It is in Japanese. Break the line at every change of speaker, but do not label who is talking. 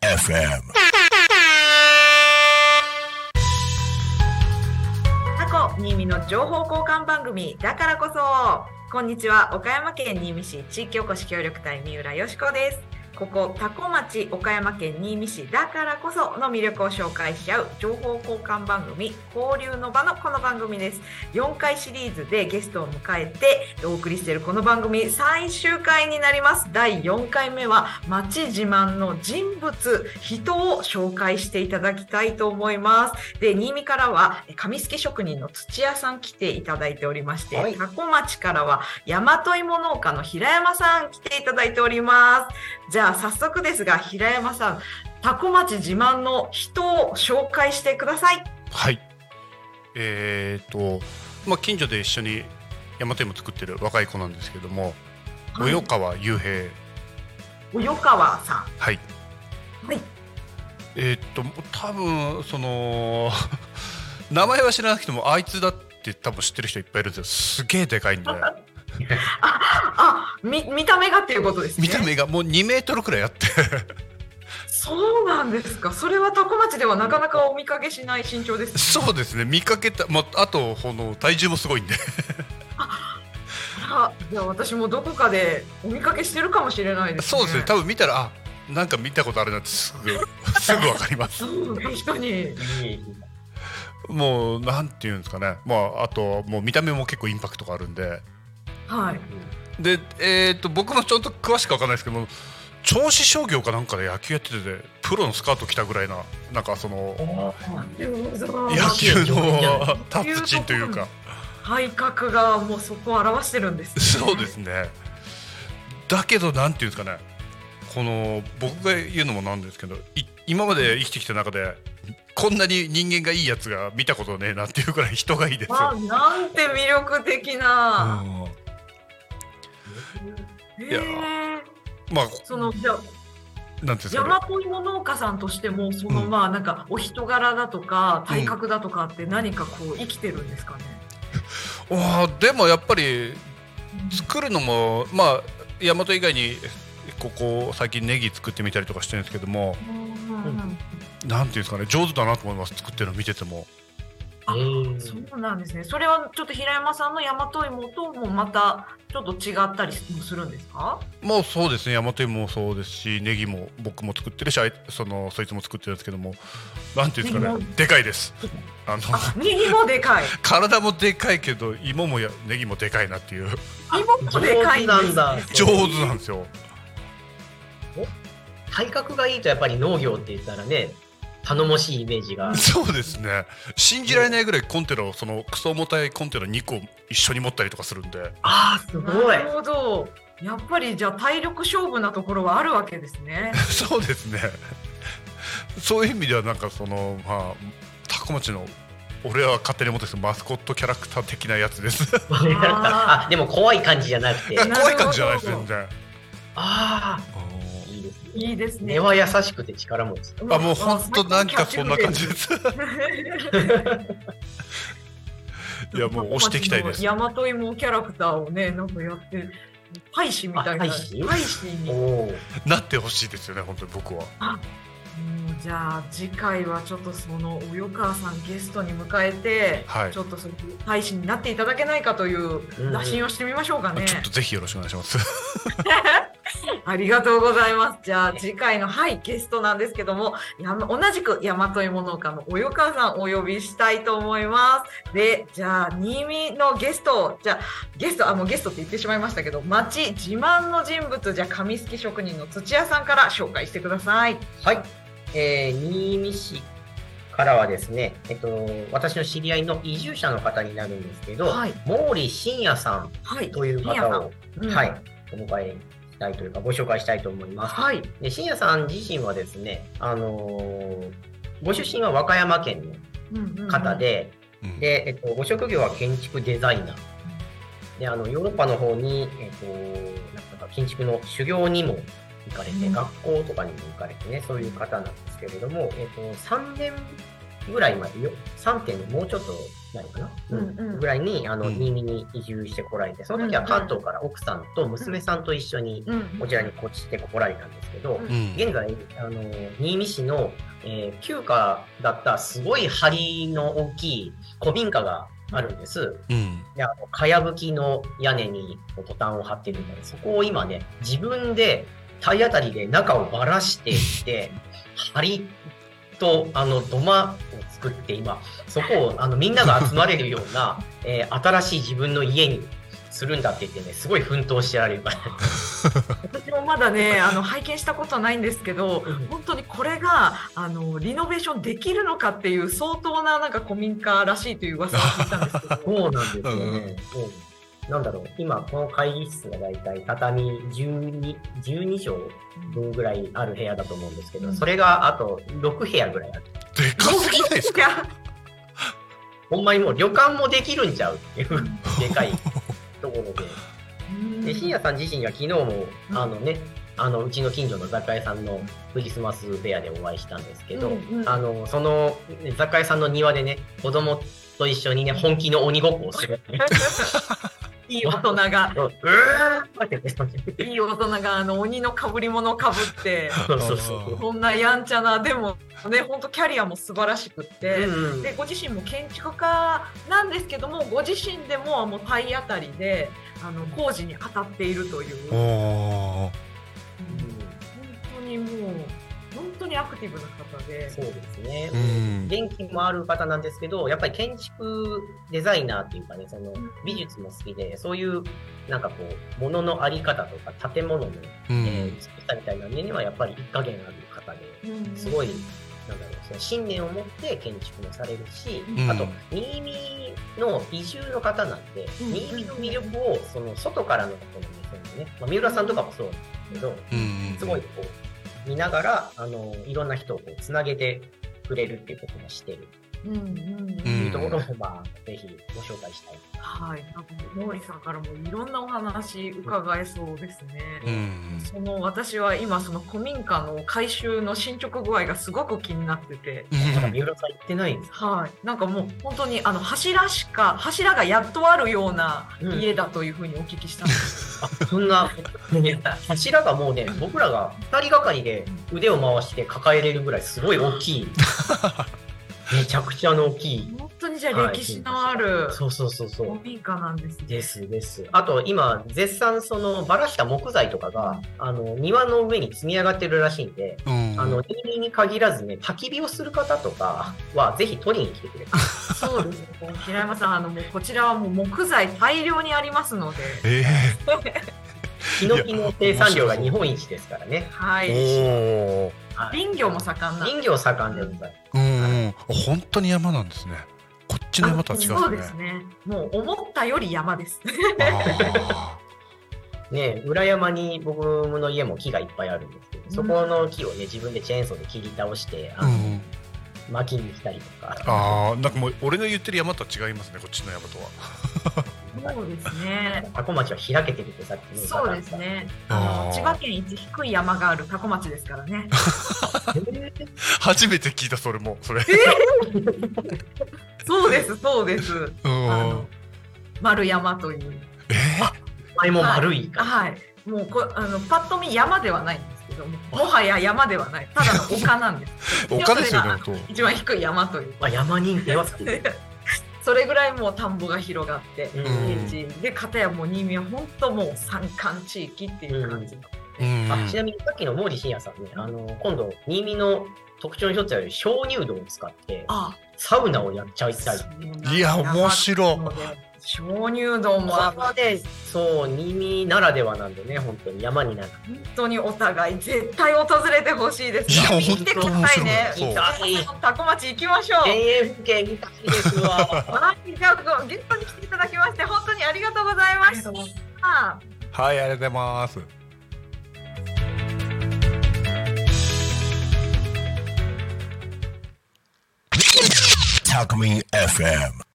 FM.
タコ新見の情報交換番組だからこそ。こんにちは。岡山県新見市地域おこし協力隊三浦よしこです。ここ多古町岡山県新見市だからこその魅力を紹介し合う情報交換番組交流の場のこの番組です。4回シリーズでゲストを迎えてお送りしているこの番組最終回になります。第4回目は町自慢の人物人を紹介していただきたいと思いますで新見からは紙すき職人の土屋さん来ていただいておりまして、
はい
多古町からは大和芋農家の平山さん来ていただいておりますゃあ早速ですが平山さん多古町自慢の人を紹介してください
はい。えっ、と、まあ、近所で一緒に山手も作ってる若い子なんですけども、
はい
及川雄平。
及川さ
はい。
んはい
えっ、と、多分その 名前は知らなくても、あいつだって多分知ってる人いっぱいいるんですよ。すげえでかいんで、
あみ見た目がっていうことですね
見た目がもう2メートルくらいあって、
そうなんですかそれは多古町ではなかなかお見かけしない身長ですね
そうですね。見かけた、まあ、あとこの体重もすごいんで、
あじゃあ私もどこかでお見かけしてるかもしれないですね
そうですね。多分見たら、あ、なんか見たことあるなってすぐ すぐわかります。
うん確かに
もうなんていうんですかね。まああともう見た目も結構インパクトがあるんで。
はい。
で、えー、と僕もちょっと詳しくわかんないですけど銚子商業かなんかで野球やっててプロのスカート着たぐらいななんかその野球のタッチンというか。
体格がもうそこを表してるんです、
そうですね。だけどなんていうんですかね。この僕が言うのもなんですけどい今まで生きてきた中でこんなに人間がいいやつが見たことねえなっていうくらい人がいいです
あなんて魅力的な、
うん。
へ
いや。
え
まあ
そのじゃあ
なんていうんですかね
大和芋農家さんとしてもその、
うん。
まあなんかお人柄だとか体格だとかって何かこう生きてるんですかね、
あーでもやっぱり作るのもまあ大和以外にここ最近ネギ作ってみたりとかしてるんですけども
うん。
なんていうんですかね上手だなと思います作ってるの見てても
あそうなんですね。それはちょっと平山さんの大和芋ともまたちょっと違ったりもするんですか？
もうそうですね。大和芋もそうですしネギも僕も作ってるしそのそいつも作ってるんですけどもなんていうんですかねでかいです。あの
あネギもでかい。
体もでかいけど芋もやネギもでかいなっていう。
芋もでかいんです、ね、
上手なんだ
上手なんですよ。
体格がいいとやっぱり農業って言ったらね頼もしいイメージが。
そうですね。信じられないぐらいコンテナをそのクソ重たいコンテナ2個一緒に持ったりとかするんで。
ああすごい。
なるほど。やっぱりじゃあ体力勝負なところはあるわけですね。
そうですね。そういう意味ではなんかそのまあタコ町の俺は勝手に思ってるマスコットキャラクター的なやつです。
あでも怖い感じじゃなくて。
怖い感じじゃないです全然。
あいい
いいですね
根は優しくて力持ち
あもう本当なんかそんな感じです。いやもう押していきたいです。
大和芋キャラクターをねなんかやって大使みたいな
あ大使？
大使に
なってほしいですよね本当に僕は。
うんじゃあ次回はちょっとその及川さんゲストに迎えて、
はい
ちょっとその大使になっていただけないかという打診をしてみましょうかね。
ちょっとぜひよろしくお願いします。
ありがとうございます。じゃあ次回のはいゲストなんですけども、やま同じく大和芋農家の及川さんお呼びしたいと思います。で、じゃあ新見のゲスト、じゃあゲストあもうゲストって言ってしまいましたけど、町自慢の人物じゃあ紙すき職人の土屋さんから紹介してください。
はい、えー、新見市からはですね、えっと、私の知り合いの移住者の方になるんですけど、
はい
毛利信也さん
はい。
という方を、
さんうん
はい、お迎えしたいというか、ご紹介したいと思います。
はい。
で信也さん自身はですね、あのーご出身は和歌山県の方で、
うん
で、えっと、ご職業は建築デザイナー。で、あの、ヨーロッパの方に、えっと、なんか建築の修行にも行かれて、
うん
学校とかにも行かれてね、そういう方なんですけれども、えっと、3年ぐらい前、よ3点もうちょっとないかな、
うんうん。
ぐらいにあの、
うん。
新見に移住してこられてその時は関東から奥さんと娘さんと一緒に
うん。
こちらにこっちてこられたんですけど、
うん。
現在あの新見市の、えー旧家だったすごい梁の大きい古民家があるんです。
うん。
であのかやぶきの屋根にトタンを張ってるのでそこを今ね自分で体当たりで中をばらしていって梁とあの土間を作って今そこをあのみんなが集まれるような、えー新しい自分の家にするんだって言ってねすごい奮闘してられる。
私もまだねあの拝見したことはないんですけど
うん。
本当にこれがあのリノベーションできるのかっていう相当ななんか古民家らしいという噂を聞いたんですけど。
そうなんですよね。うんなんだろう、今、この会議室がだいたい畳12、12畳分ぐらいある部屋だと思うんですけど、
うん。
それがあと6部屋ぐらいある。
でかすぎないですか？
ほんまにもう旅館もできるんちゃうっていう、でかい ところで。で、深夜さん自身が昨日も、
うん。
あのね、あの、うちの近所の雑貨屋さんのクリスマスフェアでお会いしたんですけど、
うんうん。
あの、その雑貨屋さんの庭でね、子供と一緒にね、本気の鬼ごっこをする。
いい大人がいい大人があの鬼の被り物をかぶって
そうそうそう。
こんなやんちゃなでもね本当キャリアも素晴らしくって。
うん
でご自身も建築家なんですけどもご自身でももう体当たりであの工事に当たっているという
お
本
ー
当にもう本当にアクティブな方で
そうですね。
うん。
元気もある方なんですけど、やっぱり建築デザイナーっていうかね、その美術も好きで、そういうなんかこう、物のあり方とか建物の、
う
え
ん
ー美しさみたいなのにはやっぱり一加減ある方で、
うん。
すごい、なんだろう、その信念を持って建築もされるし、
うん。
あと、新見の移住の方なんで、
うん。
新見の魅力を、その外からのこの目線でね、まあ、三浦さんとかもそうなんですけど、
うん。
すごいこう見ながらあのいろんな人をこうつなげてくれるっていうこともしてる。
うんうん
うん。
いうところも、まあぜひご紹介したい。
はい、なんか毛利さんからもいろんなお話伺えそうですね。
うん
その私は今その古民家の改修の進捗具合がすごく気になってて、
まだ三浦さん行ってないんですか？
はい、なんかもう本当にあの柱しか柱がやっとあるような
うん。
家だというふうにお聞きしたんです。
あそんな、ね柱がもうね、僕らが2人がかりで腕を回して抱えれるぐらいすごい大きい。めちゃくちゃの大きい。
本当にじゃあ歴史のある
そうそうそうそう。
古民家なんですね。
ですです。あと今、絶賛そのばらした木材とかが、あの、庭の上に積み上がってるらしいんで、
うん
あの、新見に限らずね、焚き火をする方とかは、ぜひ取りに来てくれ。
そうですね。平山さんあのもうこちらはもう木材大量にありますので、
え
ヒノキの生産量が日本一ですからね。
はい。林業も盛ん
林業盛んでござい
ーうん。本当に山なんですね。こっちの山とは違
そうう
で
ですすね。もう思ったより山です。
ね
裏山に僕の家も木がいっぱいあるんですけど、そこの木をね、自分でチェーンソーで切り倒して、あの
うん
薪にしたりとか。
ああなんかもう俺の言ってる山とは違いますねこっちの山とは
そうですね。
タコ町は開けてるってさっきね
そうです。ね。千葉県一低い山がある多古町ですからね。
初めて聞いたそれもそれ
そうです、そうです。丸山という。
え
前も丸い。
はい。もうこあのパッと見山ではないんですけども、もはや山ではない。ただの丘なんです。
ー、丘ですよね
一番低い山という。
まあ、山認定は。
それぐらいもう田んぼが広がって、
うん。
平地で片やもう新見は本当もう山間地域っていう感じ。の。
当うん。
あちなみにさっきの毛利信也さんね、あの今度、新見の特徴の一つである鍾乳洞を使って、
あ、
サウナをやっちゃいたい。
いや面白い
鍾乳洞もあ
で、そう、新見ならではなんでね、本当に山になんか。
本当にお互い絶対訪れてほしいです。
いや
てくださいね。タコ町行きましょう。
田園風景見たいですわ。
はい、じゃあゲストに来ていただきまして本当にありがとうございました。
はいありがとうございます
タコミン FM